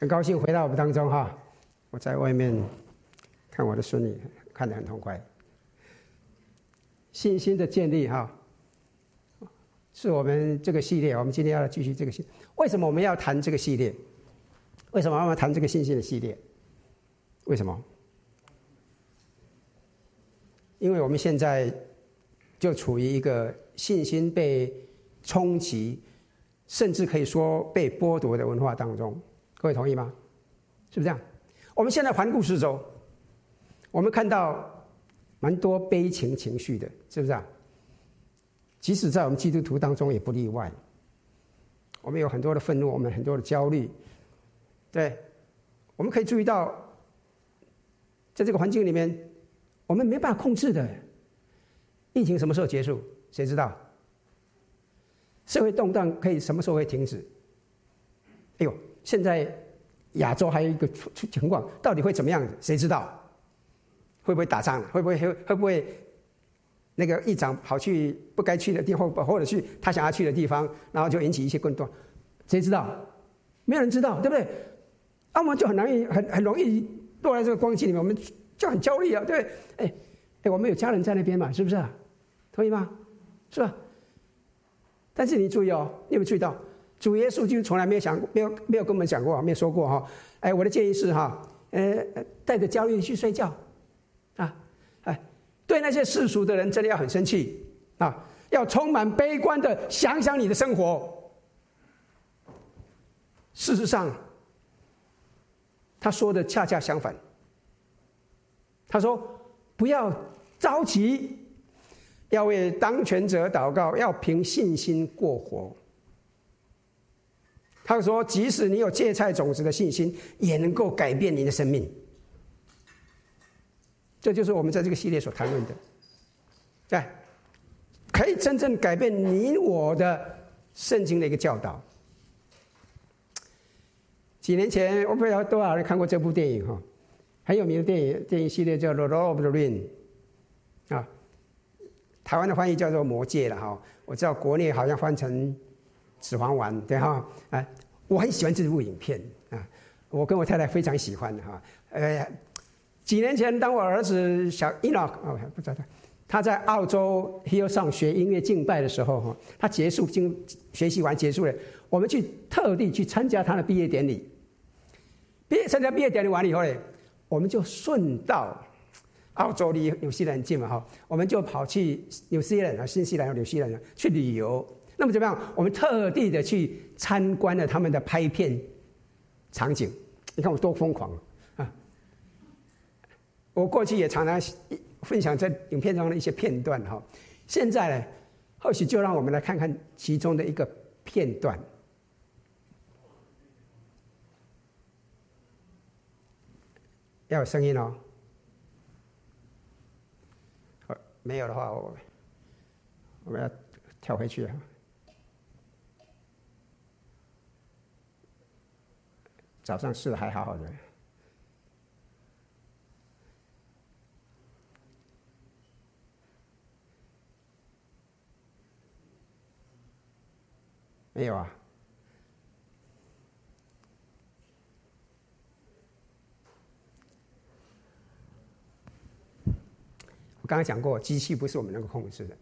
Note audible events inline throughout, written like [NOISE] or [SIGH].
很高兴回到我们当中哈，我在外面看我的孙女，看得很痛快。信心的建立哈，是我们这个系列，我们今天要继续这个系。为什么我们要谈这个系列？为什么我们要谈这个信心的系列？为什么？因为我们现在就处于一个信心被冲击，甚至可以说被剥夺的文化当中。各位同意吗？是不是这样？我们现在环顾四周，我们看到蛮多悲情情绪的，是不是啊？即使在我们基督徒当中也不例外。我们有很多的愤怒，我们很多的焦虑。对，我们可以注意到，在这个环境里面，我们没办法控制的。疫情什么时候结束？谁知道？社会动荡可以什么时候会停止？哎呦！现在亚洲还有一个情况，到底会怎么样？谁知道？会不会打仗？会不会会不会那个议长跑去不该去的地方，或者去他想要去的地方，然后就引起一些混乱？谁知道？没有人知道，对不对？那我们就很容易很很容易落在这个光景里面，我们就很焦虑啊，对不对？哎哎，我们有家人在那边嘛，是不是啊？同意吗？是吧？但是你注意哦，你有没有注意到？主耶稣就从来没有想过，没有没有跟我们讲过，没有说过哈。哎，我的建议是哈，呃，带着焦虑去睡觉，啊，哎，对那些世俗的人真的要很生气啊，要充满悲观的想想你的生活。事实上，他说的恰恰相反。他说：“不要着急，要为当权者祷告，要凭信心过活。”他说：“即使你有芥菜种子的信心，也能够改变你的生命。”这就是我们在这个系列所谈论的，对，可以真正改变你我的圣经的一个教导。几年前，我不知道多少人看过这部电影哈，很有名的电影电影系列叫《The Lord of the Ring》啊，台湾的翻译叫做《魔戒》了哈。我知道国内好像翻成。指环王，对哈，哎，我很喜欢这部影片啊，我跟我太太非常喜欢哈。呃，几年前，当我儿子小伊诺，哦，不知道他，他在澳洲 Hill 上学音乐敬拜的时候哈，他结束经学习完结束了，我们去特地去参加他的毕业典礼。毕业参加毕业典礼完了以后呢，我们就顺道，澳洲离纽西兰近嘛哈，我们就跑去纽西兰啊，新西兰和纽西兰去旅游。那么怎么样？我们特地的去参观了他们的拍片场景，你看我多疯狂啊！我过去也常常分享在影片中的一些片段哈。现在呢，或许就让我们来看看其中的一个片段。要有声音哦。没有的话，我我们要跳回去了。早上是还好好的，没有啊。我刚才讲过，机器不是我们能够控制的，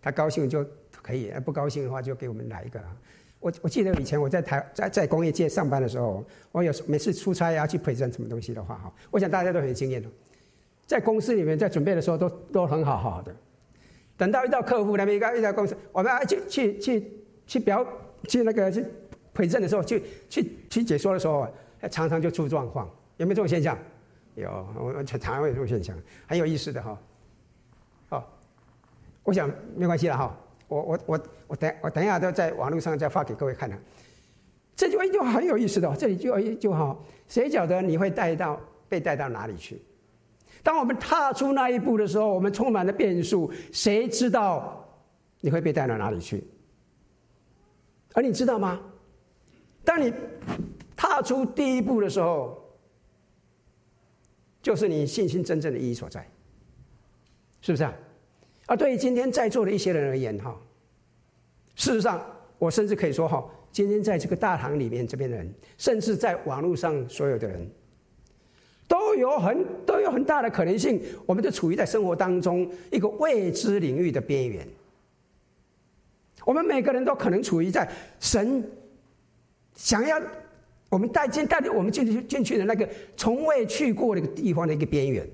他高兴就可以，不高兴的话就给我们来一个。啊我我记得以前我在台在在工业界上班的时候，我有每次出差要去陪诊什么东西的话哈，我想大家都很有经验的，在公司里面在准备的时候都都很好好的，等到遇到客户那边一个一家公司，我们要去去去去表去那个去陪诊的时候，去去去解说的时候，常常就出状况，有没有这种现象？有，我常常有这种现象，很有意思的哈。好，我想没关系了哈。我我我我等我等一下都在网络上再发给各位看看。这句话就很有意思的，这里就就好，谁晓得你会带到被带到哪里去？当我们踏出那一步的时候，我们充满了变数，谁知道你会被带到哪里去？而你知道吗？当你踏出第一步的时候，就是你信心真正的意义所在，是不是啊？而对于今天在座的一些人而言，哈，事实上，我甚至可以说，哈，今天在这个大堂里面这边的人，甚至在网络上所有的人，都有很都有很大的可能性，我们就处于在生活当中一个未知领域的边缘。我们每个人都可能处于在神想要我们带进带领我们进去进去的那个从未去过的一个地方的一个边缘。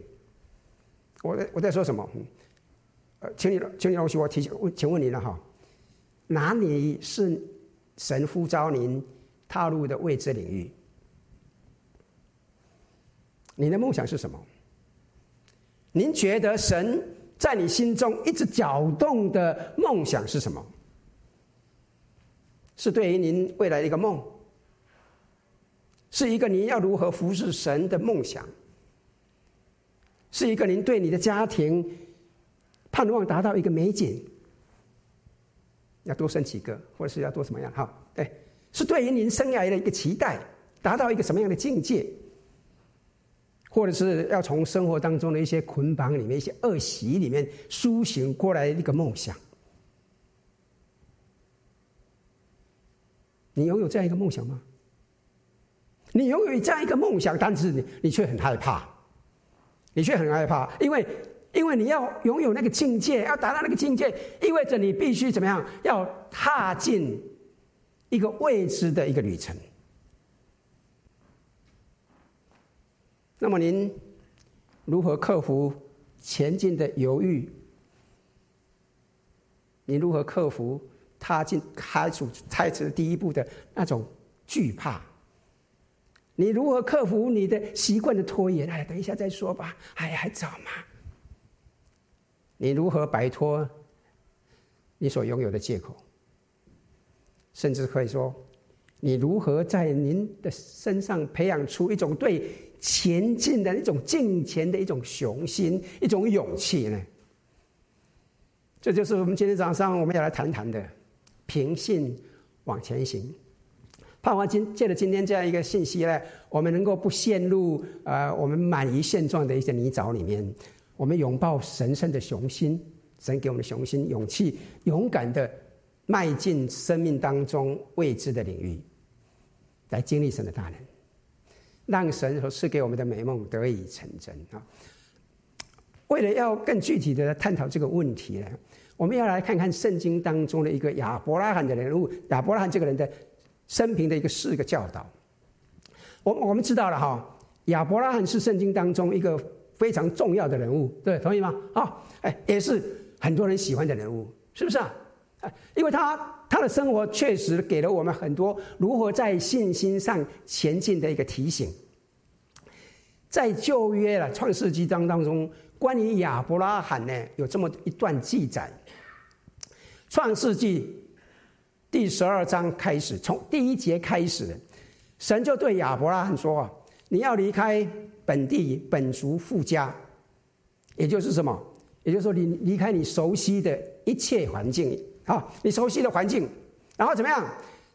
我在我在说什么？呃，请你请你容许我提醒问，请问你了哈，哪里是神呼召您踏入的未知领域？你的梦想是什么？您觉得神在你心中一直搅动的梦想是什么？是对于您未来的一个梦，是一个您要如何服侍神的梦想，是一个您对你的家庭盼望达到一个美景，要多生几个，或者是要多什么样？哈，对，是对于您生涯的一个期待，达到一个什么样的境界，或者是要从生活当中的一些捆绑里面、一些恶习里面苏醒过来的一个梦想。你拥有这样一个梦想吗？你拥有这样一个梦想，但是你你却很害怕，你却很害怕，因为因为你要拥有那个境界，要达到那个境界，意味着你必须怎么样？要踏进一个未知的一个旅程。那么您如何克服前进的犹豫？你如何克服？踏进开始开始第一步的那种惧怕，你如何克服你的习惯的拖延？哎，等一下再说吧。哎，还早嘛。你如何摆脱你所拥有的借口？甚至可以说，你如何在您的身上培养出一种对前进的一种进前的一种雄心、一种勇气呢？这就是我们今天早上我们要来谈谈的。平信往前行，盼望今借着今天这样一个信息呢，我们能够不陷入呃我们满于现状的一些泥沼里面，我们拥抱神圣的雄心，神给我们的雄心、勇气，勇敢的迈进生命当中未知的领域，来经历神的大能，让神所赐给我们的美梦得以成真啊！为了要更具体的探讨这个问题呢。我们要来看看圣经当中的一个亚伯拉罕的人物，亚伯拉罕这个人的生平的一个四个教导。我我们知道了哈，亚伯拉罕是圣经当中一个非常重要的人物，对，同意吗？啊，哎，也是很多人喜欢的人物，是不是啊？因为他他的生活确实给了我们很多如何在信心上前进的一个提醒。在旧约了创世纪章当中，关于亚伯拉罕呢，有这么一段记载。创世纪第十二章开始，从第一节开始，神就对亚伯拉罕说：“你要离开本地本族附家，也就是什么？也就是说，你离开你熟悉的一切环境啊，你熟悉的环境，然后怎么样？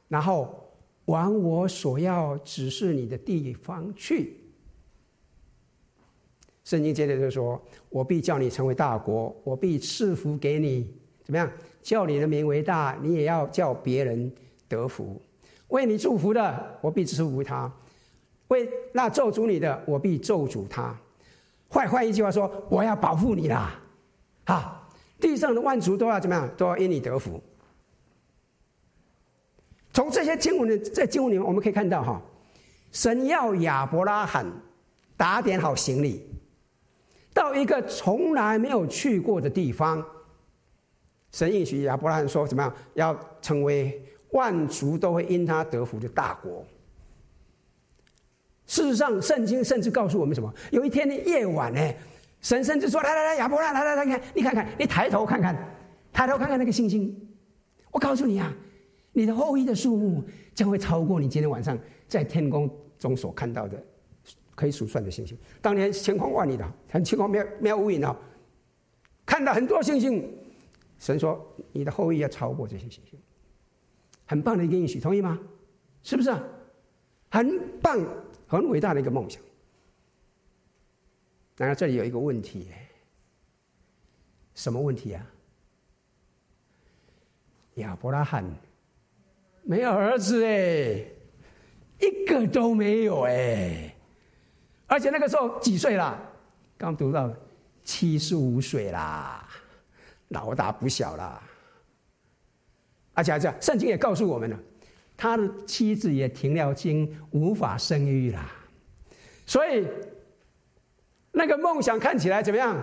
然后往我所要指示你的地方去。”圣经接着就说：“我必叫你成为大国，我必赐福给你，怎么样？”叫你的名为大，你也要叫别人得福。为你祝福的，我必祝福他；为那咒诅你的，我必咒诅他。换换一句话说，我要保护你啦！啊，地上的万族都要怎么样？都要因你得福。从这些经文的在经文里面，我们可以看到哈，神要亚伯拉罕打点好行李，到一个从来没有去过的地方。神应许亚伯拉罕说：“怎么样？要成为万族都会因他得福的大国。”事实上，圣经甚至告诉我们什么？有一天的夜晚呢，神甚至说：“来来来，亚伯拉，来来来，看，你看看，你抬头看看，抬头看看那个星星。我告诉你啊，你的后裔的数目将会超过你今天晚上在天空中所看到的可以数算的星星。当年晴空万里的，很晴空没有没有乌云啊，看到很多星星。”神说：“你的后裔要超过这些星星，很棒的一个应许，同意吗？是不是？很棒、很伟大的一个梦想。然而这里有一个问题，什么问题啊？亚伯拉罕没有儿子哎，一个都没有哎，而且那个时候几岁了？刚读到七十五岁啦，老大不小啦。而且这样，圣经也告诉我们了，他的妻子也停了经，无法生育啦。所以那个梦想看起来怎么样？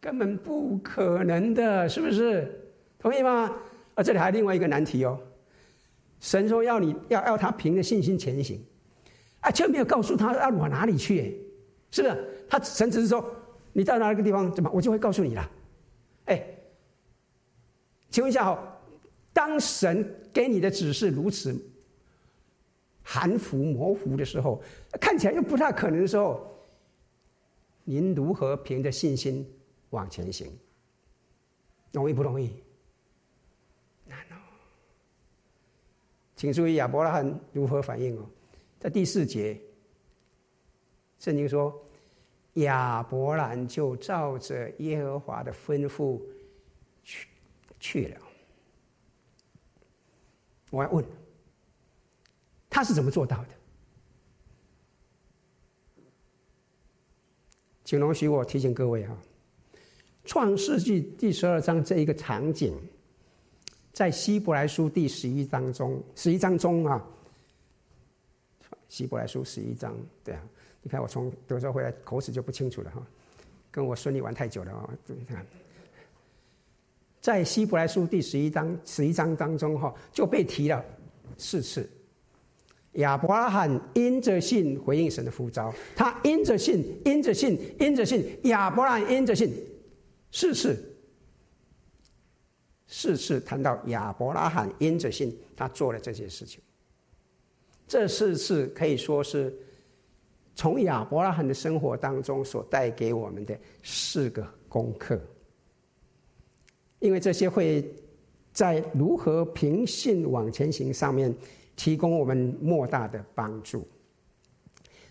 根本不可能的，是不是？同意吗？啊，这里还有另外一个难题哦。神说要你要要他凭着信心前行，啊，却没有告诉他要往哪里去，是不是？他神只是说你到哪个地方怎么，我就会告诉你了。哎，请问一下哈。当神给你的指示如此含糊模糊的时候，看起来又不太可能的时候，您如何凭着信心往前行？容易不容易？难哦！请注意亚伯拉罕如何反应哦，在第四节，圣经说亚伯兰就照着耶和华的吩咐去去了。我要问，他是怎么做到的？请容许我提醒各位哈，《创世纪》第十二章这一个场景，在希伯来书第十一章中，十一章中啊，希伯来书十一章，对啊，你看我从德州回来，口齿就不清楚了哈，跟我孙女玩太久了啊，对，你看。在希伯来书第十一章十一章当中，哈就被提了四次。亚伯拉罕因着信回应神的呼召，他因着信，因着信，因着信，亚伯拉罕因着信，四次，四次谈到亚伯拉罕因着信，他做了这些事情。这四次可以说是从亚伯拉罕的生活当中所带给我们的四个功课。因为这些会在如何凭信往前行上面提供我们莫大的帮助。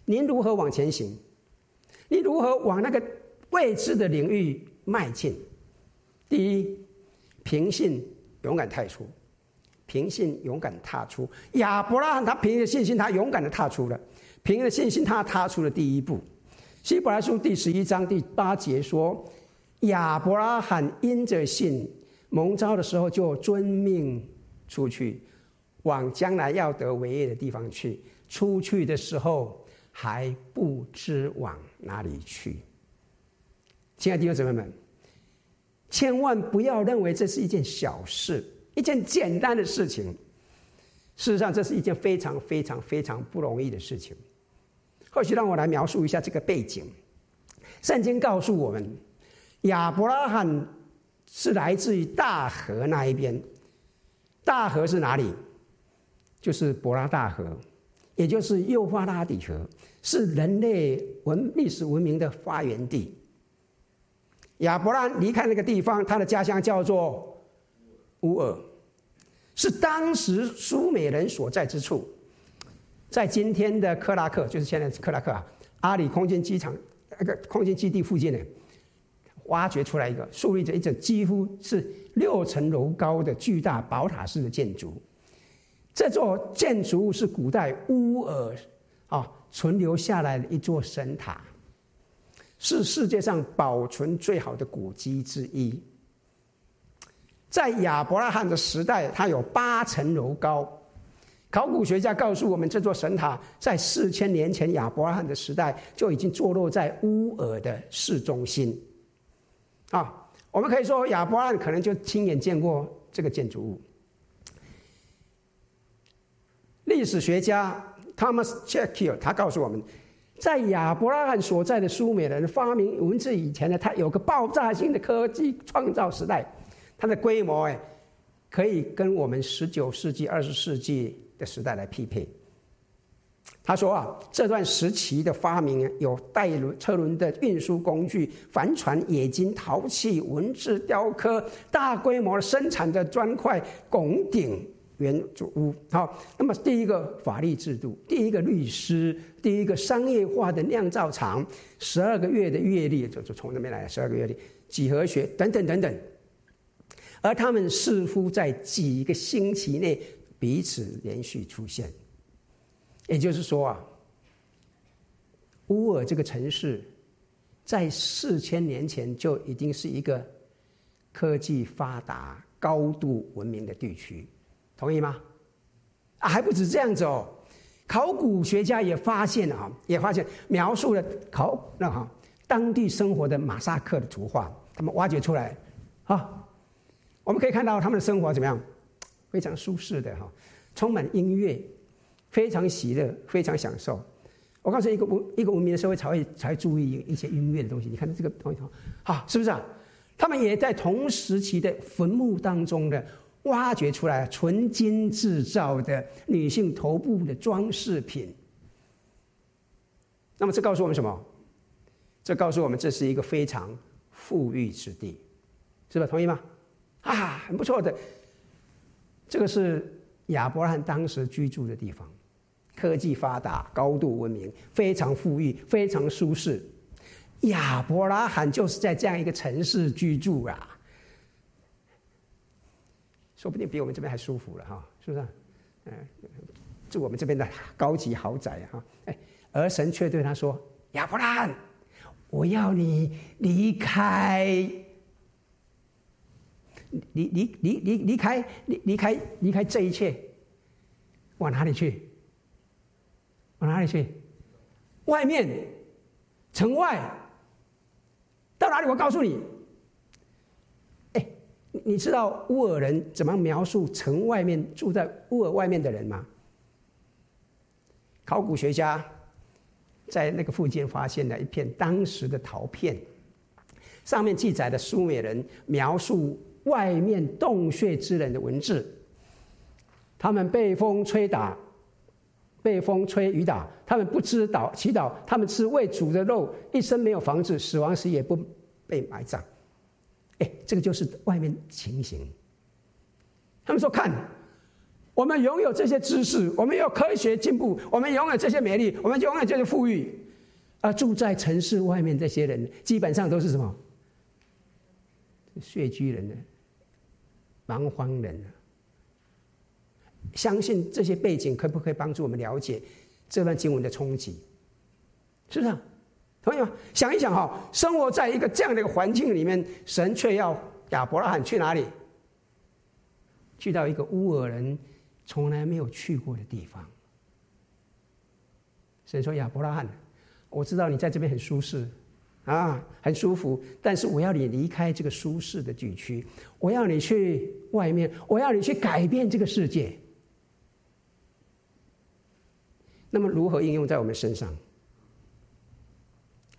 您如何往前行？你如何往那个未知的领域迈进？第一，凭信勇敢踏出，凭信勇敢踏出。亚伯拉罕他凭着信心，他勇敢的踏出了，凭着信心他踏出了第一步。希伯来书第十一章第八节说。亚伯拉罕因着信蒙召的时候，就遵命出去，往将来要得为业的地方去。出去的时候还不知往哪里去。亲爱的弟兄姊妹们，千万不要认为这是一件小事，一件简单的事情。事实上，这是一件非常非常非常不容易的事情。或许让我来描述一下这个背景。圣经告诉我们。亚伯拉罕是来自于大河那一边，大河是哪里？就是伯拉大河，也就是幼发拉底河，是人类文历史文明的发源地。亚伯拉离开那个地方，他的家乡叫做乌尔，是当时苏美人所在之处，在今天的克拉克，就是现在克拉克啊，阿里空军机场那个空军基地附近的。挖掘出来一个，树立着一整几乎是六层楼高的巨大宝塔式的建筑。这座建筑物是古代乌尔啊存留下来的一座神塔，是世界上保存最好的古迹之一。在亚伯拉罕的时代，它有八层楼高。考古学家告诉我们，这座神塔在四千年前亚伯拉罕的时代就已经坐落在乌尔的市中心。啊，我们可以说亚伯拉罕可能就亲眼见过这个建筑物。历史学家 Thomas Chalke 他告诉我们，在亚伯拉罕所在的苏美人发明文字以前呢，他有个爆炸性的科技创造时代，它的规模哎，可以跟我们十九世纪、二十世纪的时代来匹配。他说啊，这段时期的发明有带轮车轮的运输工具、帆船、冶金、陶器、文字、雕刻、大规模生产的砖块、拱顶、圆柱屋。好，那么第一个法律制度，第一个律师，第一个商业化的酿造厂，十二个月的阅历，就就从那边来十二个月历，几何学等等等等。而他们似乎在几个星期内彼此连续出现。也就是说啊，乌尔这个城市，在四千年前就已经是一个科技发达、高度文明的地区，同意吗？啊，还不止这样子哦，考古学家也发现啊，也发现描述了考那哈当地生活的马萨克的图画，他们挖掘出来，啊，我们可以看到他们的生活怎么样，非常舒适的哈，充满音乐，非常喜乐，非常享受。我告诉你，一个文一个文明的社会才会才会注意一些音乐的东西。你看这个东西，好，是不是啊？他们也在同时期的坟墓当中的挖掘出来纯金制造的女性头部的装饰品。那么这告诉我们什么？这告诉我们这是一个非常富裕之地，是吧？同意吗？啊，很不错的。这个是亚伯拉罕当时居住的地方。科技发达，高度文明，非常富裕，非常舒适。亚伯拉罕就是在这样一个城市居住啊，说不定比我们这边还舒服了哈，是不是？嗯，住我们这边的高级豪宅哈。哎，而神却对他说：“亚伯拉罕，我要你离开，离离离离离开离离开离开这一切，往哪里去？”往哪里去？外面，城外，到哪里？我告诉你。哎，你知道乌尔人怎么描述城外面住在乌尔外面的人吗？考古学家在那个附近发现了一片当时的陶片，上面记载的苏美人描述外面洞穴之人的文字，他们被风吹打。被风吹雨打，他们不知祷祈祷，他们吃未煮的肉，一生没有房子，死亡时也不被埋葬。哎，这个就是外面情形。他们说：“看，我们拥有这些知识，我们有科学进步，我们拥有这些美丽，我们拥有这些富裕，而住在城市外面这些人，基本上都是什么？穴居人呢？蛮荒人呢？”相信这些背景可不可以帮助我们了解这段经文的冲击？是不是？同意吗？想一想哈，生活在一个这样的一个环境里面，神却要亚伯拉罕去哪里？去到一个乌尔人从来没有去过的地方。神说：“亚伯拉罕，我知道你在这边很舒适啊，很舒服，但是我要你离开这个舒适的地区，我要你去外面，我要你去改变这个世界。”那么如何应用在我们身上？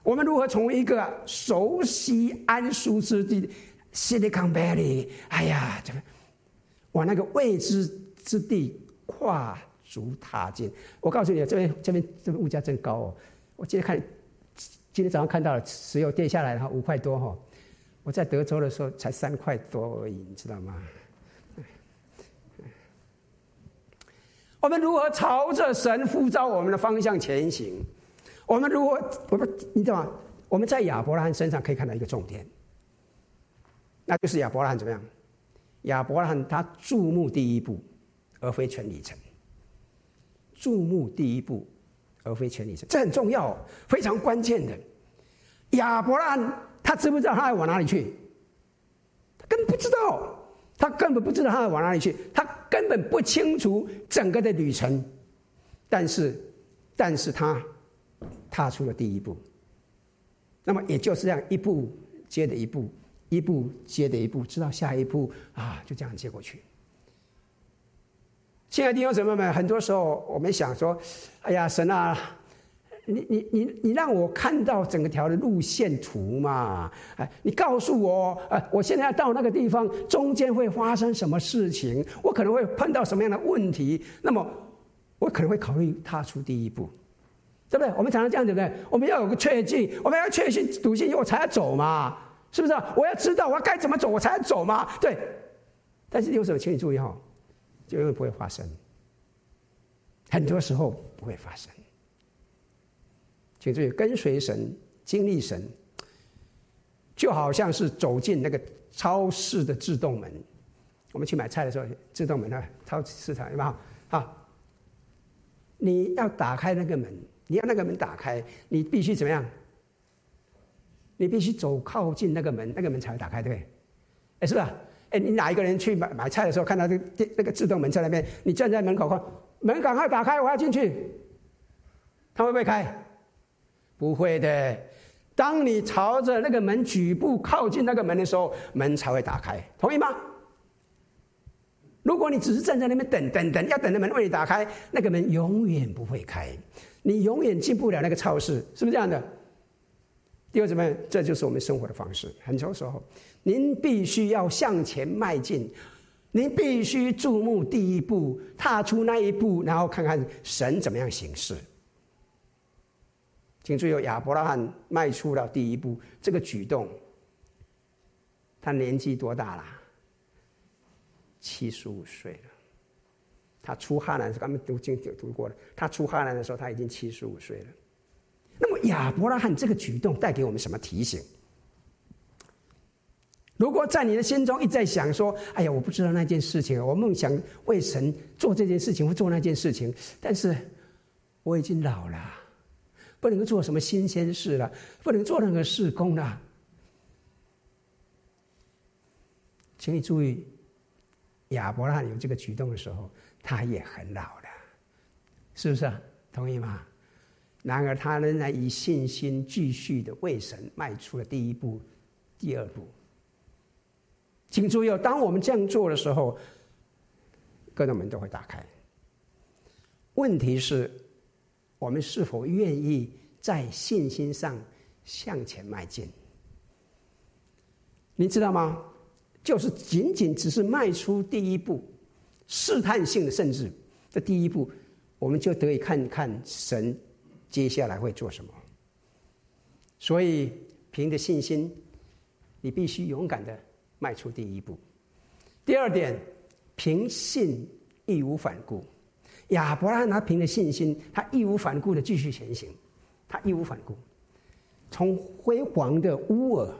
我们如何从一个熟悉安舒之地 Silicon Valley，哎呀，这个往那个未知之地跨足踏进？我告诉你，这边这边这边物价真高哦！我今天看，今天早上看到了石油跌下来了，五块多哈。我在德州的时候才三块多而已，你知道吗？我们如何朝着神呼召我们的方向前行？我们如何？我们你知道吗？我们在亚伯拉罕身上可以看到一个重点，那就是亚伯拉罕怎么样？亚伯拉罕他注目第一步，而非全里程。注目第一步，而非全里程，这很重要，非常关键的。亚伯拉罕他知不知道他要往哪里去？他根本不知道。他根本不知道他要往哪里去，他根本不清楚整个的旅程，但是，但是他踏出了第一步。那么也就是这样一步接着一步，一步接着一步，直到下一步啊，就这样接过去。亲爱的弟兄姊妹们，很多时候我们想说：“哎呀，神啊！”你你你你让我看到整个条的路线图嘛？哎，你告诉我，呃，我现在要到那个地方，中间会发生什么事情？我可能会碰到什么样的问题？那么，我可能会考虑踏出第一步，对不对？我们常常这样，对不对？我们要有个确信，我们要确信笃信，我才要走嘛，是不是？我要知道我该怎么走，我才要走嘛，对。但是有时候，请你注意哈，就永远不会发生，很多时候不会发生。请注意，跟随神、经历神，就好像是走进那个超市的自动门，我们去买菜的时候，自动门啊，超市场有没有？好，你要打开那个门，你要那个门打开，你必须怎么样？你必须走靠近那个门，那个门才会打开，对不对？哎，是不是？哎，你哪一个人去买买菜的时候，看到这个那个自动门在那边，你站在门口看，门赶快打开，我要进去，他会不会开？不会的。当你朝着那个门举步靠近那个门的时候，门才会打开，同意吗？如果你只是站在那边等等等，要等着门为你打开，那个门永远不会开，你永远进不了那个超市，是不是这样的？第二，怎么？这就是我们生活的方式。很多时候，您必须要向前迈进，您必须注目第一步，踏出那一步，然后看看神怎么样行事。请注意，亚伯拉罕迈出了第一步，这个举动，他年纪多大了？七十五岁了，他出哈兰是咱们读经就读过了。他出哈兰的时候，他已经七十五岁了。那么亚伯拉罕这个举动带给我们什么提醒？如果在你的心中一再想说：“哎呀，我不知道那件事情，我梦想为神做这件事情，或做那件事情，但是我已经老了，不能够做什么新鲜事了，不能做任何事工了。”请你注意。亚伯拉罕有这个举动的时候，他也很老了，是不是？同意吗？然而，他仍然以信心继续的为神迈出了第一步、第二步。请注意，当我们这样做的时候，各种门都会打开。问题是，我们是否愿意在信心上向前迈进？你知道吗？就是仅仅只是迈出第一步，试探性的，甚至这第一步，我们就得以看看神接下来会做什么。所以，凭着信心，你必须勇敢的迈出第一步。第二点，凭信义无反顾。亚伯拉罕他凭着信心，他义无反顾的继续前行，他义无反顾，从辉煌的乌尔。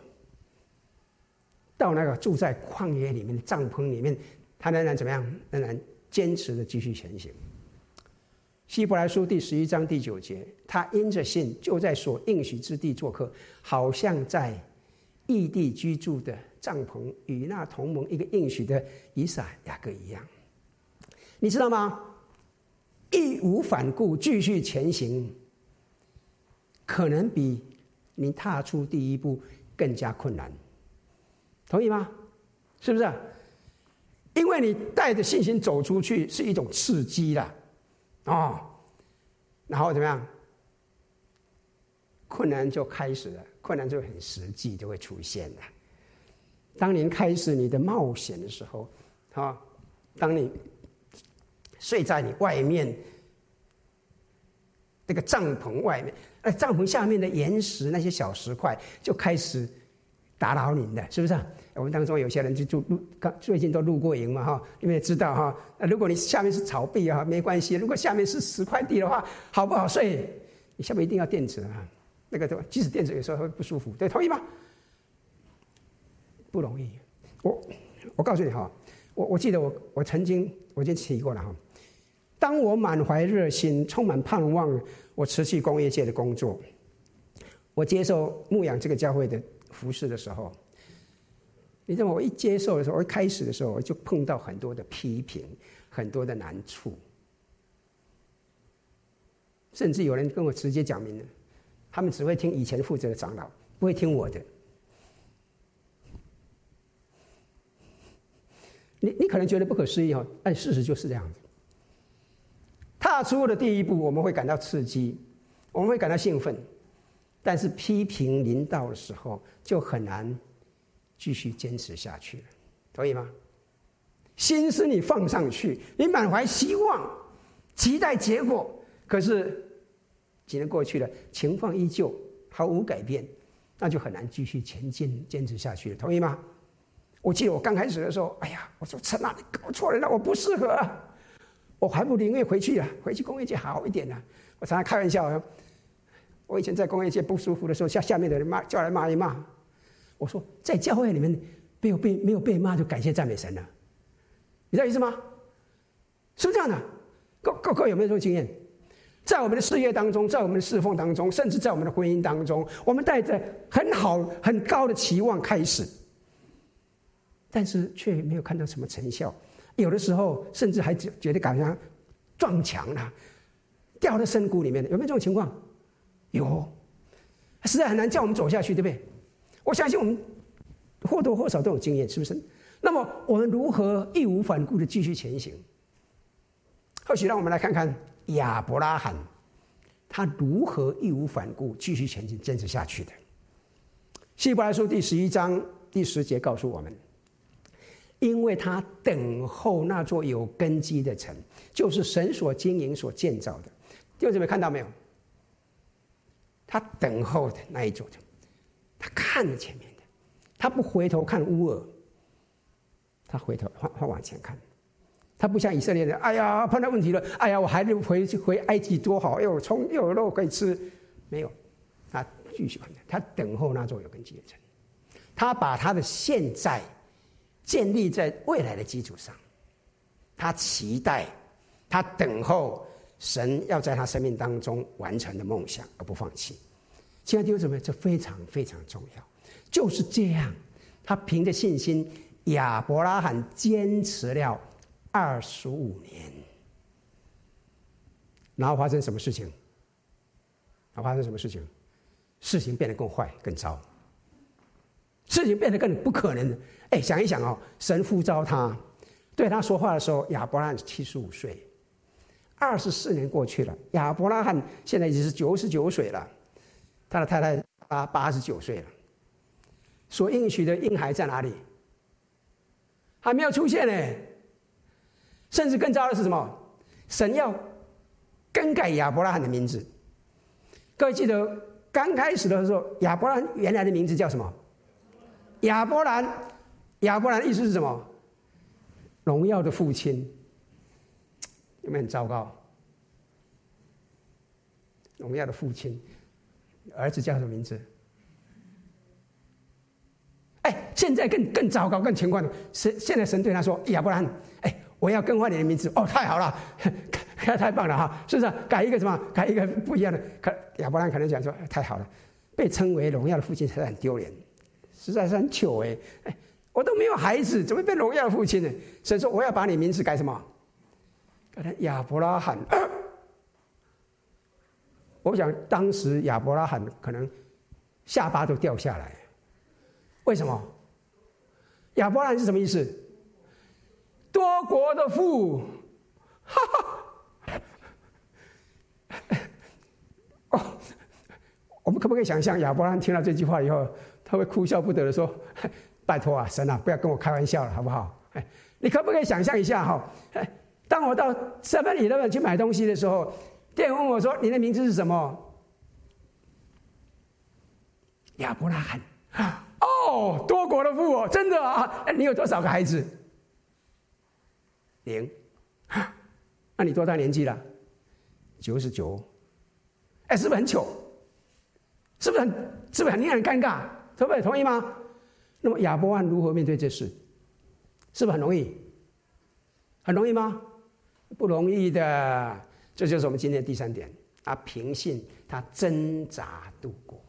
到那个住在旷野里面的帐篷里面，他仍然怎么样？仍然坚持的继续前行。希伯来书第十一章第九节，他因着信就在所应许之地做客，好像在异地居住的帐篷，与那同盟一个应许的以撒、雅各一样。你知道吗？义无反顾继续前行，可能比你踏出第一步更加困难。同意吗？是不是？因为你带着信心走出去是一种刺激啦，哦，然后怎么样？困难就开始了，困难就很实际，就会出现了。当您开始你的冒险的时候，啊，当你睡在你外面那个帐篷外面，哎，帐篷下面的岩石那些小石块就开始打扰您的，是不是？我们当中有些人就住露，刚最近都露过营嘛哈，你们也知道哈。那如果你下面是草地啊，没关系；如果下面是石块地的话，好不好睡？你下面一定要垫子啊，那个都即使垫子有时候会不舒服，对，同意吗？不容易。我我告诉你哈，我我记得我我曾经我已经提过了哈。当我满怀热心、充满盼望，我辞去工业界的工作，我接受牧养这个教会的服侍的时候。你知道我一接受的时候，我一开始的时候，我就碰到很多的批评，很多的难处，甚至有人跟我直接讲明了，他们只会听以前负责的长老，不会听我的。你你可能觉得不可思议哦，但事实就是这样子。踏出的第一步，我们会感到刺激，我们会感到兴奋，但是批评临到的时候，就很难。继续坚持下去了，同意吗？心思你放上去，你满怀希望，期待结果，可是几年过去了，情况依旧毫无改变，那就很难继续前进、坚持下去了，同意吗？我记得我刚开始的时候，哎呀，我说陈娜，你搞错了，我不适合，我还不宁愿回去啊，回去工业界好一点呢。我常常开玩笑，我以前在工业界不舒服的时候，下下面的人骂，叫来骂一骂。我说，在教会里面没有被没有被骂，就感谢赞美神了。你知道意思吗？是不是这样的？各各各位有没有这种经验？在我们的事业当中，在我们的侍奉当中，甚至在我们的婚姻当中，我们带着很好、很高的期望开始，但是却没有看到什么成效。有的时候，甚至还觉觉得感觉撞墙了，掉到深谷里面。有没有这种情况？有，实在很难叫我们走下去，对不对？我相信我们或多或少都有经验，是不是？那么，我们如何义无反顾的继续前行？或许让我们来看看。亚伯拉罕，他如何义无反顾继续前进、坚持下去的？希伯来书第十一章第十节告诉我们：因为他等候那座有根基的城，就是神所经营、所建造的。弟兄姊妹看到没有？他等候的那一座城，他看着前面的，他不回头看乌尔，他回头往往前看。他不像以色列人，哎呀，碰到问题了，哎呀，我还是回去回埃及多好，又有葱又有肉可以吃，没有，他继续看，他等候那座有根基的城，他把他的现在建立在未来的基础上，他期待，他等候神要在他生命当中完成的梦想而不放弃。亲爱的弟兄姊妹，这非常非常重要，就是这样，他凭着信心，亚伯拉罕坚持了。二十五年，然后发生什么事情？然后发生什么事情？事情变得更坏、更糟。事情变得更不可能。哎，想一想哦，神呼召他，对他说话的时候，亚伯拉罕七十五岁，二十四年过去了，亚伯拉罕现在已经是九十九岁了，他的太太八八十九岁了。所应许的婴孩在哪里？还没有出现呢。甚至更糟的是什么？神要更改亚伯拉罕的名字。各位记得刚开始的时候，亚伯拉罕原来的名字叫什么？亚伯兰。亚伯兰的意思是什么？荣耀的父亲。有没有很糟糕？荣耀的父亲，儿子叫什么名字？哎，现在更更糟糕、更情况，神现在神对他说：“亚伯兰，哎。”我要更换你的名字哦，太好了，太 [LAUGHS] 太棒了哈！是不是改一个什么？改一个不一样的？可亚伯兰可能想说，太好了，被称为荣耀的父亲实在很丢脸，实在是很糗哎！哎，我都没有孩子，怎么变荣耀的父亲呢？所以说，我要把你名字改什么？改成亚伯拉罕。[COUGHS] 我想当时亚伯拉罕可能下巴都掉下来，为什么？亚伯拉罕是什么意思？多国的父，哈哈！哦，我们可不可以想象亚伯拉罕听到这句话以后，他会哭笑不得的说：“ [LAUGHS] 拜托啊，神啊，不要跟我开玩笑了，好不好？”，你可不可以想象一下哈？当我到7-11去买东西的时候，店员问我说：“你的名字是什么？”亚伯拉罕。哦，多国的父哦，真的啊？你有多少个孩子？零，那你多大年纪了？九十九，哎，是不是很糗？是不是很，是不是很令人尴尬？可不可以同意吗？那么亚伯兰如何面对这事？是不是很容易？很容易吗？不容易的。这就是我们今天第三点。他平信，他挣扎度过。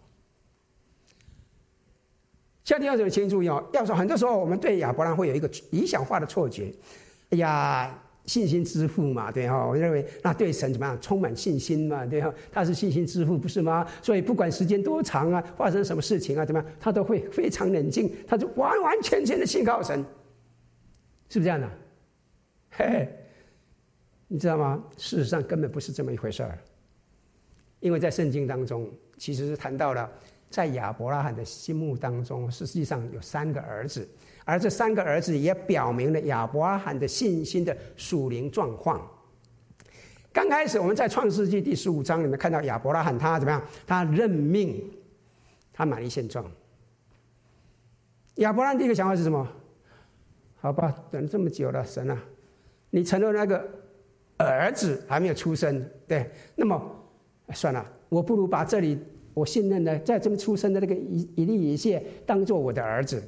夏天要怎么请注意哦？要说很多时候，我们对亚伯兰会有一个理想化的错觉。哎呀，信心之父嘛，对哈，我认为那对神怎么样，充满信心嘛，对哈，他是信心之父，不是吗？所以不管时间多长啊，发生什么事情啊，怎么样，他都会非常冷静，他就完完全全的信靠神，是不是这样的？嘿嘿，你知道吗？事实上根本不是这么一回事儿，因为在圣经当中，其实是谈到了，在亚伯拉罕的心目当中，实际上有三个儿子。而这三个儿子也表明了亚伯拉罕的信心的属灵状况。刚开始我们在创世纪第十五章里面看到亚伯拉罕，他怎么样？他认命，他满意现状。亚伯拉罕第一个想法是什么？好吧，等这么久了，神啊，你承诺那个儿子还没有出生，对，那么算了，我不如把这里我信任的在这么出生的那个以以利以谢当做我的儿子。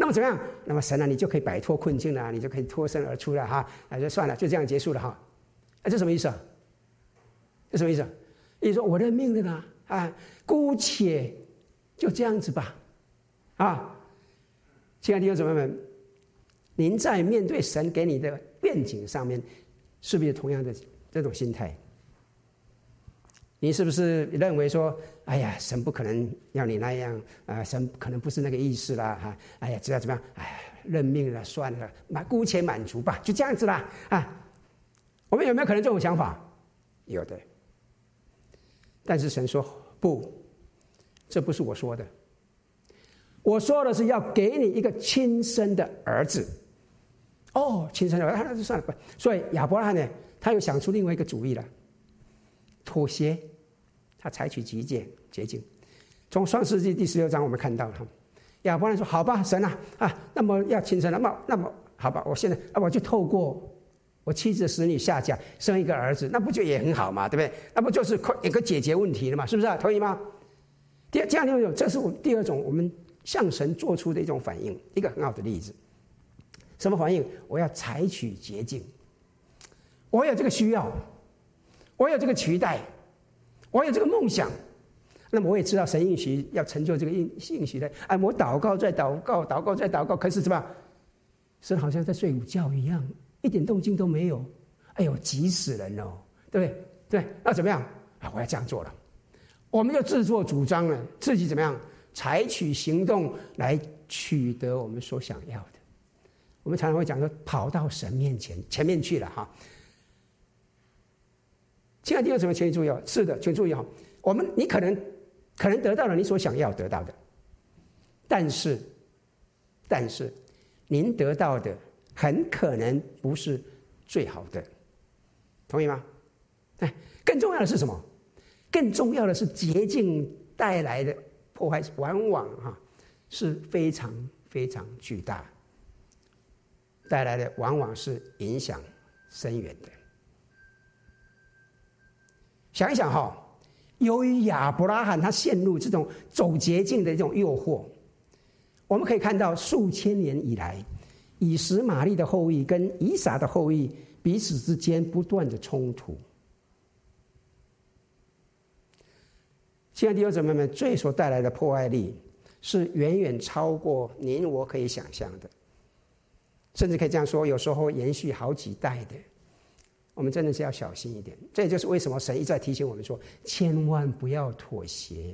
那么怎么样？那么神啊，你就可以摆脱困境了，你就可以脱身而出了哈。那就算了，就这样结束了哈。啊，这什么意思啊？这什么意思你？说我认命的呢啊，姑且就这样子吧。啊，亲爱的弟兄姊妹们，您在面对神给你的愿景上面，是不是同样的这种心态？你是不是认为说，哎呀，神不可能要你那样啊？神可能不是那个意思啦，哈！哎呀，知道怎么样？哎，认命了，算了，那姑且满足吧，就这样子啦，啊！我们有没有可能这种想法？有的。但是神说不，这不是我说的。我说的是要给你一个亲生的儿子。哦，亲生的儿子，那就算了吧。所以亚伯拉罕呢，他又想出另外一个主意了。妥协，他采取极简捷径。从创世纪第十六章，我们看到了亚伯兰说：“好吧，神啊啊，那么要亲生，那么那么好吧，我现在啊，我就透过我妻子使女下嫁生一个儿子，那不就也很好嘛，对不对？那不就是可一个解决问题了嘛？是不是啊？同意吗？第二，这样就有，这是我们第二种我们向神做出的一种反应，一个很好的例子。什么反应？我要采取捷径，我有这个需要。”我有这个期待，我有这个梦想，那么我也知道神应许要成就这个应应许的。哎，我祷告再祷告，祷告再祷告，可是什么？神好像在睡午觉一样，一点动静都没有。哎呦，急死人哦，对不对？对，那怎么样？啊，我要这样做了。我们就自作主张了，自己怎么样？采取行动来取得我们所想要的。我们常常会讲说，跑到神面前前面去了哈。亲爱的弟兄姊妹，请你注意哦。是的，请注意哦。我们你可能可能得到了你所想要得到的，但是但是您得到的很可能不是最好的，同意吗？哎，更重要的是什么？更重要的是捷径带来的破坏，往往哈是非常非常巨大，带来的往往是影响深远的。想一想哈，由于亚伯拉罕他陷入这种走捷径的这种诱惑，我们可以看到数千年以来，以实玛利的后裔跟以撒的后裔彼此之间不断的冲突。亲爱的弟兄姊妹们，罪所带来的破坏力是远远超过您我可以想象的，甚至可以这样说，有时候延续好几代的。我们真的是要小心一点，这也就是为什么神一再提醒我们说，千万不要妥协，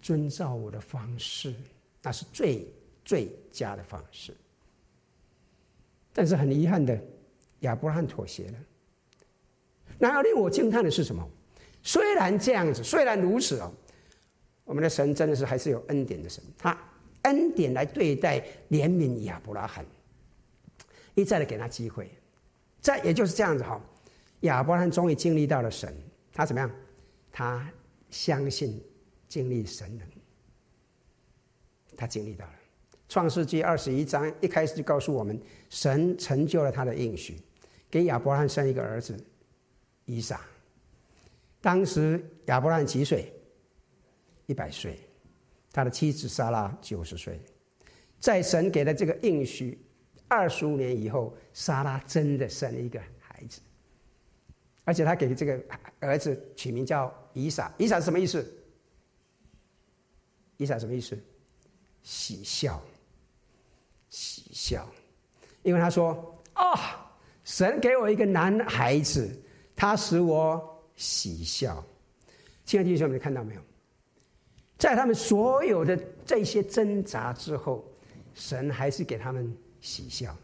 遵照我的方式，那是最最佳的方式。但是很遗憾的，亚伯拉罕妥协了。然而令我惊叹的是什么？虽然这样子，虽然如此哦，我们的神真的是还是有恩典的神，他恩典来对待怜悯亚伯拉罕，一再的给他机会，再也就是这样子哈。亚伯拉罕终于经历到了神，他怎么样？他相信经历神能，他经历到了。创世纪二十一章一开始就告诉我们，神成就了他的应许，给亚伯拉罕生一个儿子以撒。当时亚伯拉几岁？一百岁。他的妻子撒拉九十岁。在神给了这个应许二十五年以后，撒拉真的生了一个孩子。而且他给这个儿子取名叫以撒，以撒是什么意思？以撒什么意思？喜笑，喜笑，因为他说：“、哦，神给我一个男孩子，他使我喜笑。”亲爱的弟兄们，你看到没有？在他们所有的这些挣扎之后，神还是给他们喜笑。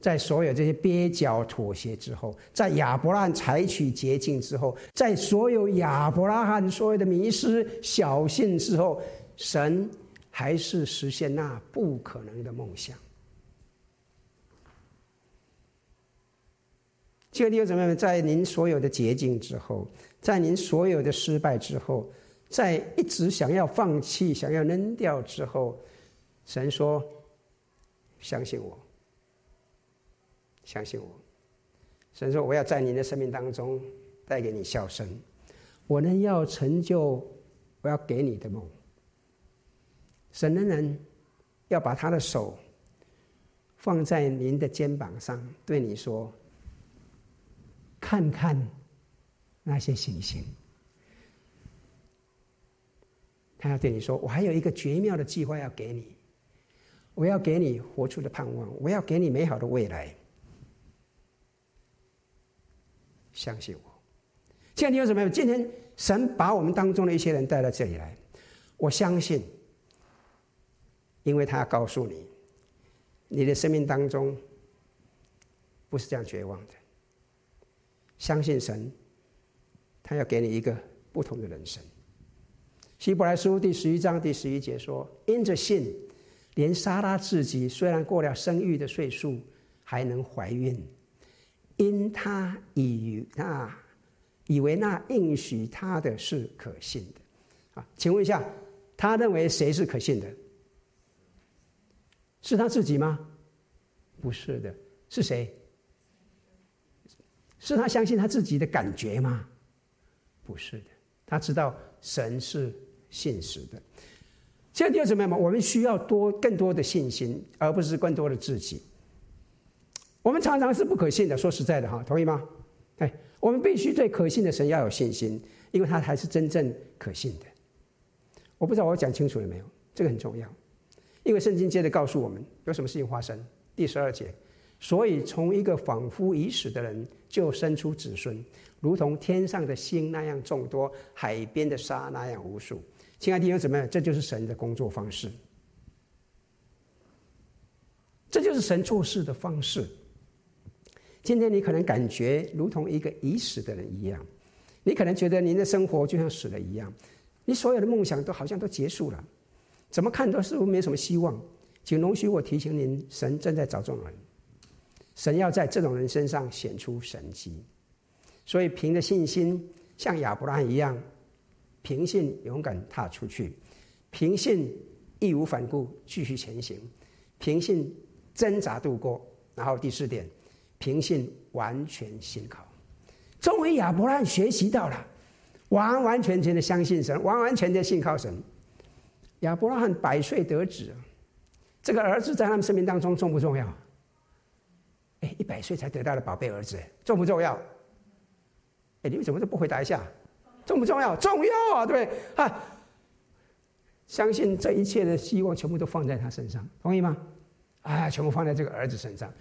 在所有这些蹩脚妥协之后，在亚伯拉罕采取捷径之后，在所有亚伯拉罕所有的迷失、小信之后，神还是实现那不可能的梦想。亲爱的弟兄姊妹们，在您所有的捷径之后，在您所有的失败之后，在一直想要放弃、想要扔掉之后，神说：“相信我。”相信我，神说：“我要在你的生命当中带给你笑声，我呢要成就我要给你的梦。”神仍然要把他的手放在您的肩膀上，对你说：“看看那些星星。”他要对你说：“我还有一个绝妙的计划要给你，我要给你活出的盼望，我要给你美好的未来。相信我。”现在你有什么？今天神把我们当中的一些人带到这里来，我相信。因为他要告诉你，你的生命当中不是这样绝望的。相信神，他要给你一个不同的人生。希伯来书第十一章第十一节说：“因着信，连撒拉自己虽然过了生育的岁数，还能怀孕，因他以那以为那应许他的是可信的。”啊，请问一下，他认为谁是可信的？是他自己吗？不是的，是谁？是他相信他自己的感觉吗？不是的，他知道神是信实的。现在第二怎么样嘛？我们需要多更多的信心，而不是更多的自己。我们常常是不可信的，说实在的哈，同意吗？哎，我们必须对可信的神要有信心，因为他才是真正可信的。我不知道我讲清楚了没有？这个很重要。因为圣经接着告诉我们有什么事情发生，第十二节，所以从一个仿佛已死的人就生出子孙，如同天上的星那样众多，海边的沙那样无数。亲爱的弟兄姊妹，这就是神的工作方式，这就是神做事的方式。今天你可能感觉如同一个已死的人一样，你可能觉得您的生活就像死了一样，你所有的梦想都好像都结束了。怎么看都似乎没什么希望，请容许我提醒您：神正在找这种人，神要在这种人身上显出神迹。所以，凭着信心，像亚伯拉罕一样，凭信勇敢踏出去，凭信义无反顾继续前行，凭信挣扎度过。然后第四点，凭信完全信靠。终于，亚伯拉罕学习到了完完全全的相信神，完完全全信靠神。亚伯拉罕百岁得子，这个儿子在他们生命当中重不重要？哎，一百岁才得到的宝贝儿子，重不重要？哎，你们怎么都不回答一下？重不重要？重要啊，对不对？啊，相信这一切的希望全部都放在他身上，同意吗？啊，全部放在这个儿子身上。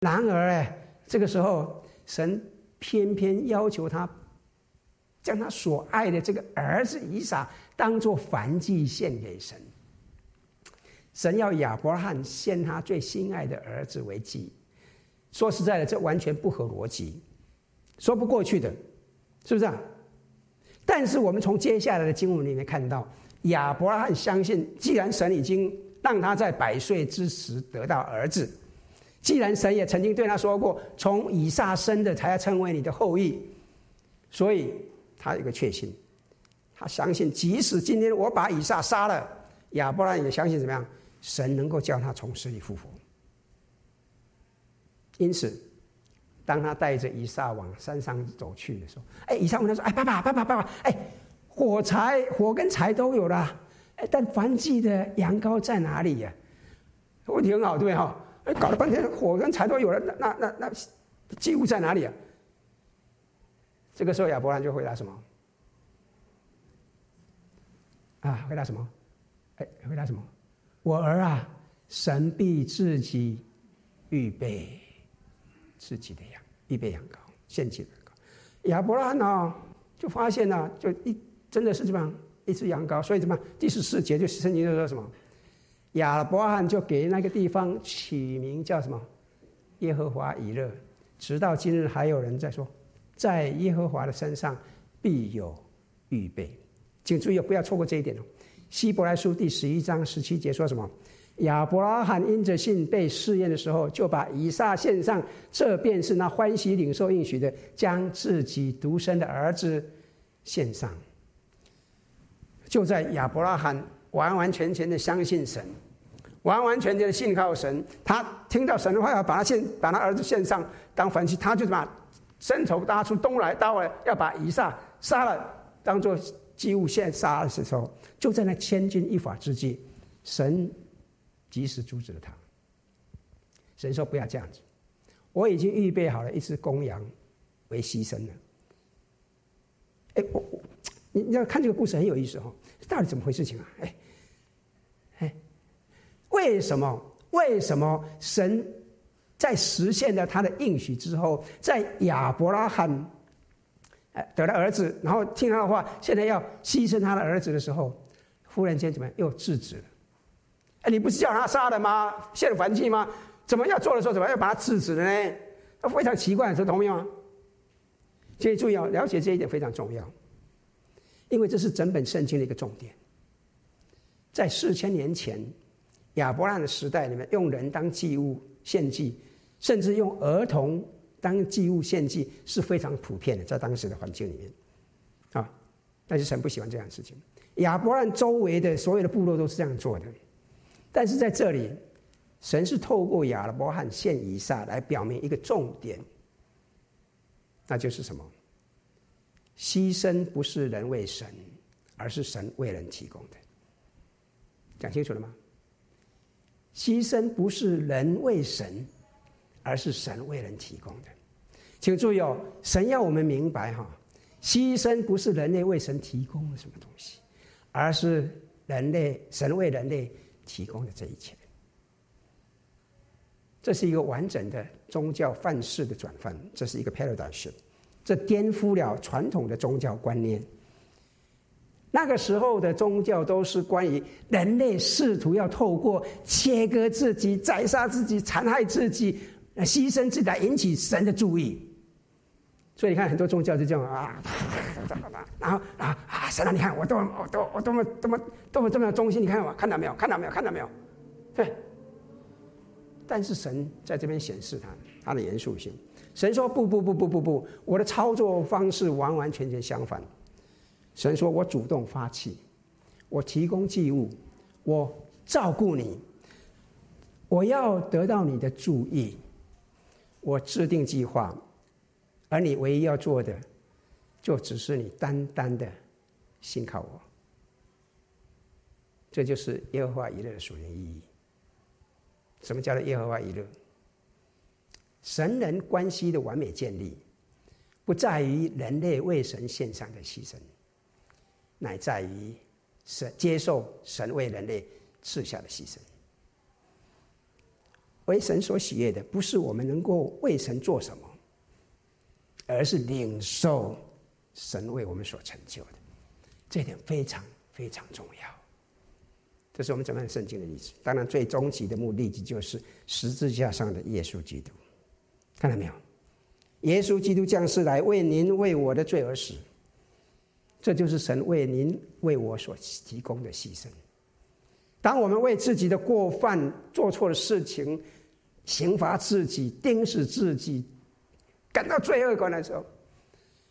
然而，哎，这个时候神偏偏要求他。将他所爱的这个儿子以撒当做燔祭献给神。神要亚伯拉罕献他最心爱的儿子为祭。说实在的，这完全不合逻辑，说不过去的，是不是啊？但是我们从接下来的经文里面看到，亚伯拉罕相信，既然神已经让他在百岁之时得到儿子，既然神也曾经对他说过，从以撒生的才要称为你的后裔，所以。他有个确信，他相信，即使今天我把以撒杀了，亚伯拉也相信怎么样？神能够叫他从死里复活。因此，当他带着以撒往山上走去的时候，哎，以撒问他说：“哎，爸爸，爸爸，爸爸，哎，火柴、火跟柴都有了，哎，但燔祭的羊羔在哪里呀？”问题很好，对哈？哎搞了半天，火跟柴都有了，那那那那祭物在哪里啊？这个时候，亚伯兰就回答什么？啊，回答什么？哎，回答什么？我儿啊，神必自己预备自己的羊，预备羊羔，献祭羊羔。亚伯拉罕呢，就发现呢，就一真的是这么一只羊羔，所以怎么第十四节就圣经就说什么？亚伯拉罕就给那个地方起名叫什么？耶和华以勒，直到今日还有人在说。在耶和华的身上必有预备，请注意不要错过这一点哦。希伯来书第十一章十七节说什么？亚伯拉罕因着信被试验的时候，就把以撒献上，这便是那欢喜领受应许的，将自己独生的儿子献上。就在亚伯拉罕完完全全的相信神，完完全全的信靠神，他听到神的话要把他献，把他儿子献上当燔祭，他就什么？伸手搭出东来，到了要把以撒杀了，当做祭物献杀的时候，就在那千钧一发之际，神及时阻止了他。神说：“不要这样子，我已经预备好了一只公羊为牺牲了。”哎，我我你你要看这个故事很有意思哦，到底怎么回事情啊？哎，为什么为什么神在实现了他的应许之后，在亚伯拉罕哎得了儿子，然后听他的话，现在要牺牲他的儿子的时候，忽然间怎么样又制止了？哎，你不是叫他杀了吗？献燔祭吗？怎么要做的时候，怎么要把他制止了呢？非常奇怪，这同意吗？所以注意哦，了解这一点非常重要，因为这是整本圣经的一个重点。在四千年前，亚伯拉罕的时代里面，用人当祭物献祭，甚至用儿童当祭物献祭，是非常普遍的，在当时的环境里面，啊，但是神不喜欢这样的事情。亚伯拉罕周围的所有的部落都是这样做的，但是在这里，神是透过亚伯拉罕献以撒来表明一个重点。那就是什么？牺牲不是人为神，而是神为人提供的。讲清楚了吗？牺牲不是人为神，而是神为人提供的。请注意哦，神要我们明白哈，牺牲不是人类为神提供的什么东西，而是人类神为人类提供的这一切。这是一个完整的宗教范式的转换，这是一个 paradigm，这颠覆了传统的宗教观念。那个时候的宗教都是关于人类试图要透过切割自己、宰杀自己、残害自己、牺牲自己来引起神的注意。所以你看，很多宗教就这样啊，然后啊啊，神啊，你看我多我多我多么多么多么这么忠心，你看我看到没有？看到没有？看到没有？对。但是神在这边显示他他的严肃性。神说：“不不不不不不，我的操作方式完完全全相反。”神说：“我主动发起，我提供祭物，我照顾你，我要得到你的注意，我制定计划，而你唯一要做的，就只是你单单的信靠我。”这就是耶和华以勒的属灵意义。什么叫做耶和华以勒？神人关系的完美建立，不在于人类为神献上的牺牲，乃在于神接受神为人类赐下的牺牲。为神所喜悦的，不是我们能够为神做什么，而是领受神为我们所成就的。这点非常非常重要。这是我们整本圣经的例子。当然，最终极的目的就是十字架上的耶稣基督。看到没有？耶稣基督降世来为您为我的罪而死，这就是神为您为我所提供的牺牲。当我们为自己的过犯、做错的事情、刑罚自己、钉死自己，感到罪恶感的时候，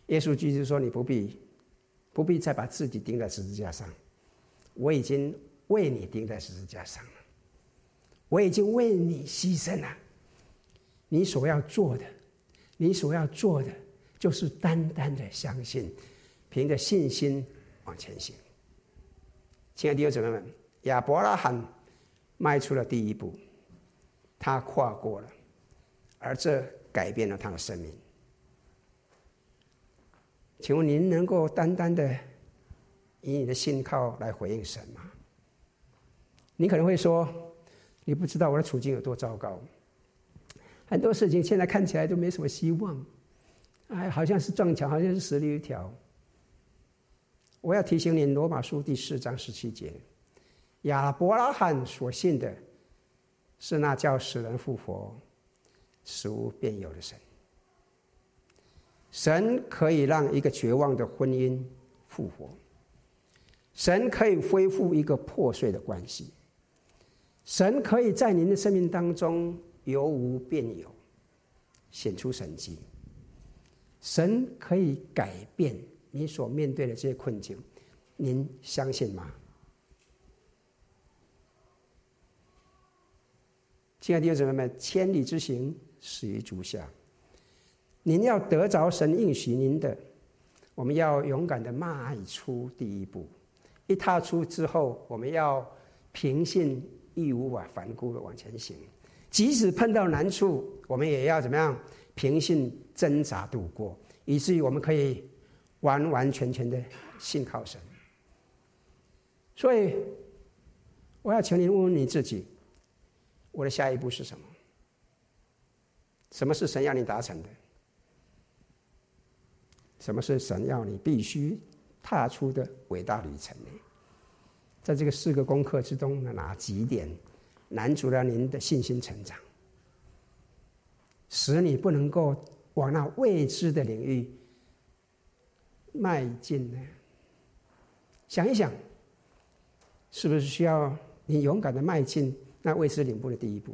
耶稣基督说：“你不必，不必再把自己钉在十字架上，我已经。”为你钉在十字架上了，我已经为你牺牲了。你所要做的，你所要做的，就是单单的相信，凭着信心往前行。亲爱的弟兄姊妹们，亚伯拉罕迈出了第一步，他跨过了，而这改变了他的生命。请问您能够单单的以你的信靠来回应神吗？你可能会说，你不知道我的处境有多糟糕，很多事情现在看起来都没什么希望，哎，好像是撞墙，好像是死路一条。我要提醒你，《罗马书》第四章十七节，亚伯拉罕所信的，是那叫死人复活、使无变有的神。神可以让一个绝望的婚姻复活，神可以恢复一个破碎的关系。神可以在您的生命当中由无变有，显出神迹。神可以改变你所面对的这些困境，您相信吗？亲爱的弟兄姊妹们，千里之行，始于足下。您要得着神应许您的，我们要勇敢的迈出第一步。一踏出之后，我们要凭信。义无反顾的往前行。即使碰到难处，我们也要怎么样？平信挣扎度过，以至于我们可以完完全全的信靠神。所以，我要请你问问你自己：我的下一步是什么？什么是神要你达成的？什么是神要你必须踏出的伟大旅程呢？在这个四个功课之中哪几点难阻了您的信心成长，使你不能够往那未知的领域迈进呢？想一想，是不是需要你勇敢的迈进那未知领域的第一步？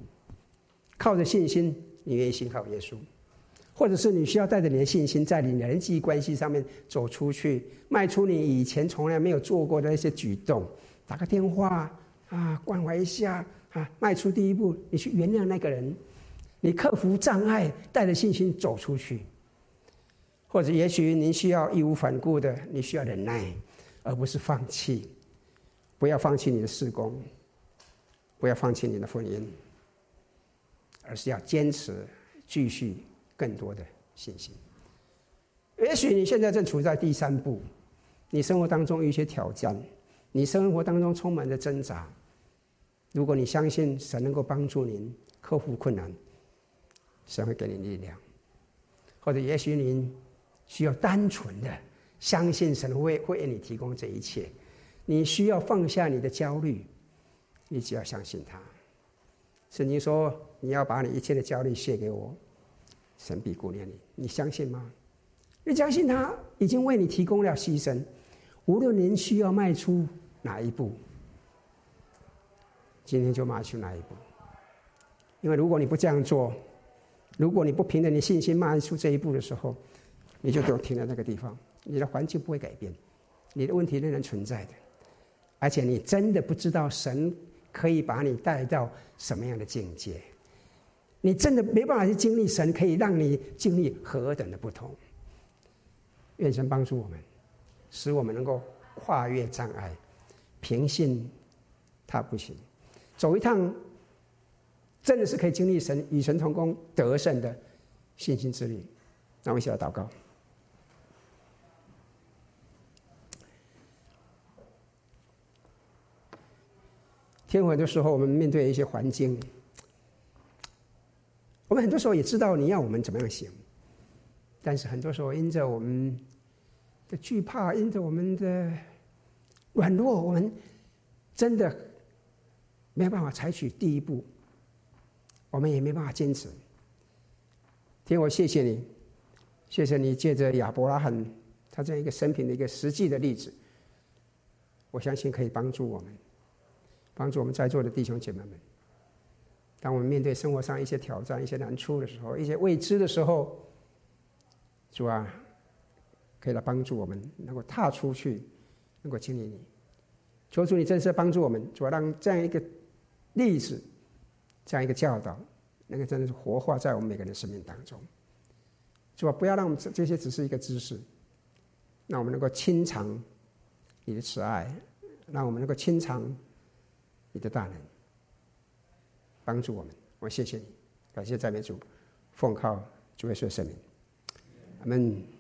靠着信心。你愿意信靠耶稣，或者是你需要带着你的信心，在你的人际关系上面走出去，迈出你以前从来没有做过的一些举动，打个电话啊，关怀一下啊，迈出第一步，你去原谅那个人，你克服障碍，带着信心走出去。或者也许您需要义无反顾的，你需要忍耐，而不是放弃，不要放弃你的事工，不要放弃你的婚姻。而是要坚持，继续更多的信心。也许你现在正处在第三步，你生活当中有一些挑战，你生活当中充满着挣扎。如果你相信神能够帮助您克服困难，神会给你力量。或者也许您需要单纯的相信神会会为你提供这一切，你需要放下你的焦虑，你只要相信他。圣经说：“你要把你一切的焦虑卸给我，神必顾念你。你相信吗？你相信他已经为你提供了牺牲，无论您需要迈出哪一步，今天就迈出哪一步。因为如果你不这样做，如果你不凭着你信心迈出这一步的时候，你就给我停在那个地方，你的环境不会改变，你的问题仍然存在的，而且你真的不知道神。”可以把你带到什么样的境界？你真的没办法去经历神，可以让你经历何等的不同。愿神帮助我们，使我们能够跨越障碍，凭信他不行，走一趟真的是可以经历神与神同工得胜的信心之旅。那我们一起来祷告。天很多时候，我们面对一些环境，我们很多时候也知道你要我们怎么样行，但是很多时候因着我们的惧怕，因着我们的软弱，我们真的没有办法采取第一步，我们也没办法坚持。天，我谢谢你，谢谢你借着亚伯拉罕他这样一个生平的一个实际的例子，我相信可以帮助我们。帮助我们在座的弟兄姐妹们，当我们面对生活上一些挑战、一些难处的时候，一些未知的时候，主啊，可以来帮助我们，能够踏出去，能够经历你。求主你真是帮助我们，主啊，让这样一个例子，这样一个教导，能够真的是活化在我们每个人的生命当中。主啊，不要让我们这这些只是一个知识，让我们能够亲尝你的慈爱，让我们能够亲尝。你的大能帮助我们，我谢谢你，感谢赞美主，奉靠主耶稣的圣名，阿门。